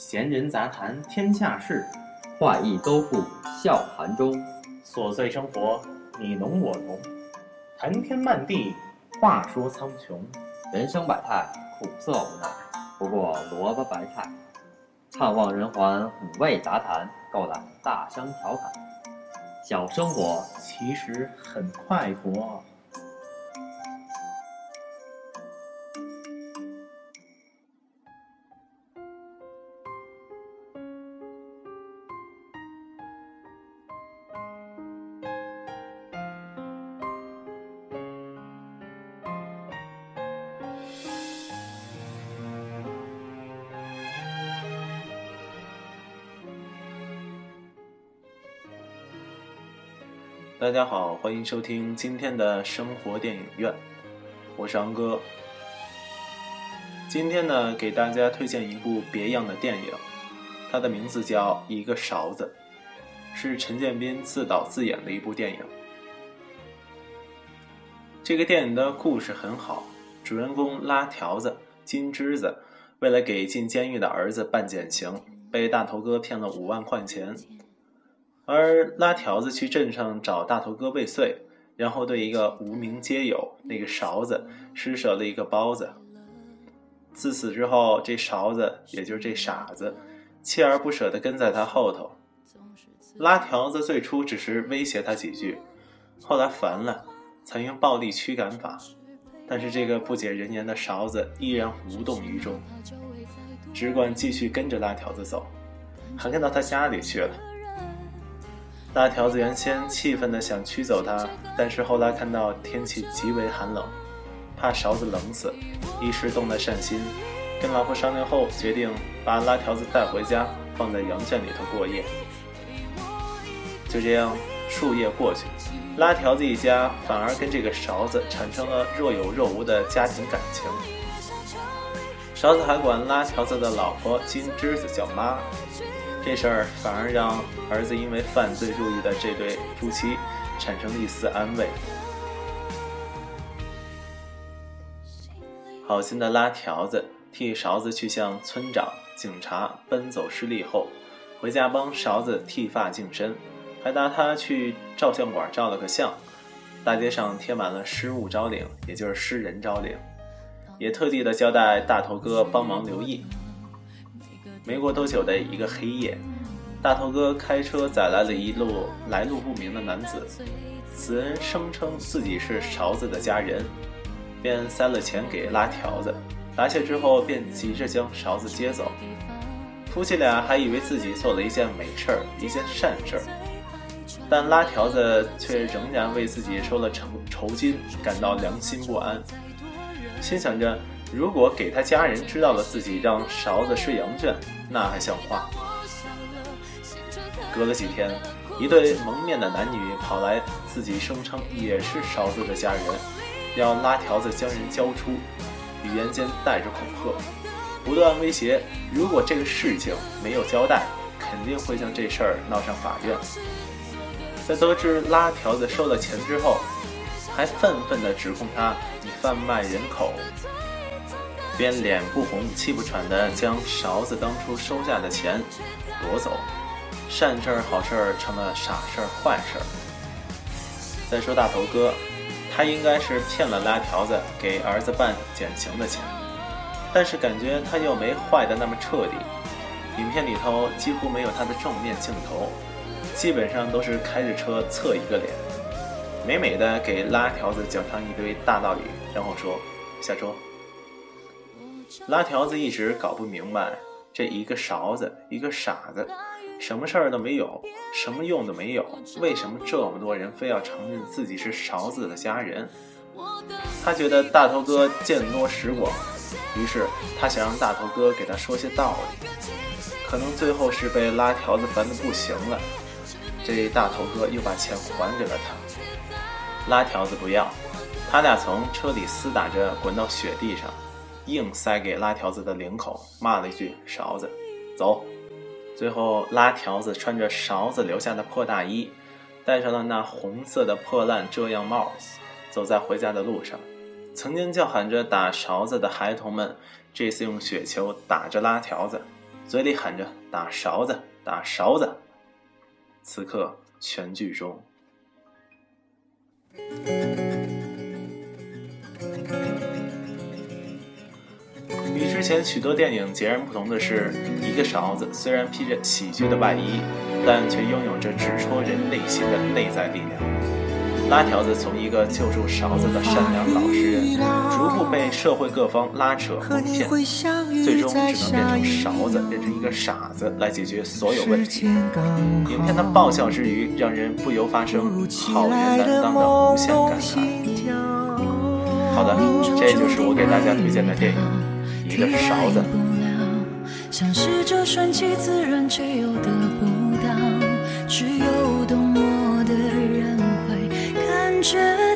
闲人杂谈天下事，话意都付笑谈中。琐碎生活你侬我侬，谈天漫地话说苍穹。人生百态，苦涩无奈，不过萝卜白菜。探望人寰，五味杂谈，够胆大声调侃。小生活其实很快活。大家好，欢迎收听今天的生活电影院，我是昂哥。今天呢，给大家推荐一部别样的电影，它的名字叫《一个勺子》，是陈建斌自导自演的一部电影。这个电影的故事很好，主人公拉条子金枝子，为了给进监狱的儿子办减刑，被大头哥骗了五万块钱。而拉条子去镇上找大头哥未遂，然后对一个无名街友那个勺子施舍了一个包子。自此之后，这勺子也就是这傻子，锲而不舍地跟在他后头。拉条子最初只是威胁他几句，后来烦了，曾用暴力驱赶法。但是这个不解人言的勺子依然无动于衷，只管继续跟着拉条子走，还跟到他家里去了。拉条子原先气愤的想驱走他，但是后来看到天气极为寒冷，怕勺子冷死，一时动了善心，跟老婆商量后，决定把拉条子带回家，放在羊圈里头过夜。就这样，数夜过去，拉条子一家反而跟这个勺子产生了若有若无的家庭感情。勺子还管拉条子的老婆金枝子叫妈。这事儿反而让儿子因为犯罪入狱的这对夫妻产生了一丝安慰。好心的拉条子替勺子去向村长、警察奔走失利后，回家帮勺子剃发净身，还带他去照相馆照了个相。大街上贴满了失物招领，也就是失人招领，也特地的交代大头哥帮忙留意。没过多久的一个黑夜，大头哥开车载来了一路来路不明的男子。此人声称自己是勺子的家人，便塞了钱给拉条子。答谢之后，便急着将勺子接走。夫妻俩还以为自己做了一件美事儿，一件善事儿，但拉条子却仍然为自己收了酬酬金感到良心不安，心想着。如果给他家人知道了自己让勺子睡羊圈，那还像话？隔了几天，一对蒙面的男女跑来，自己声称也是勺子的家人，要拉条子将人交出，语言间带着恐吓，不断威胁，如果这个事情没有交代，肯定会将这事儿闹上法院。在得知拉条子收了钱之后，还愤愤地指控他你贩卖人口。边脸不红气不喘地将勺子当初收下的钱夺走，善事儿好事儿成了傻事儿坏事儿。再说大头哥，他应该是骗了拉条子给儿子办减刑的钱，但是感觉他又没坏的那么彻底。影片里头几乎没有他的正面镜头，基本上都是开着车侧一个脸，美美的给拉条子讲上一堆大道理，然后说下车。拉条子一直搞不明白，这一个勺子，一个傻子，什么事儿都没有，什么用都没有，为什么这么多人非要承认自己是勺子的家人？他觉得大头哥见多识广，于是他想让大头哥给他说些道理。可能最后是被拉条子烦得不行了，这大头哥又把钱还给了他。拉条子不要，他俩从车里厮打着滚到雪地上。硬塞给拉条子的领口，骂了一句“勺子，走”。最后，拉条子穿着勺子留下的破大衣，戴上了那红色的破烂遮阳帽，走在回家的路上。曾经叫喊着打勺子的孩童们，这次用雪球打着拉条子，嘴里喊着“打勺子，打勺子”。此刻全剧终。之前许多电影截然不同的是，一个勺子虽然披着喜剧的外衣，但却拥有着直戳人内心的内在力量。拉条子从一个救助勺子的善良老实人，逐步被社会各方拉扯蒙骗，最终只能变成勺子，变成一个傻子来解决所有问题。影片的爆笑之余，让人不由发生好人担当的无限感慨。好的，这就是我给大家推荐的电影《一个勺子》。像是这顺其自然却又得不到，只有懂我的人会感觉。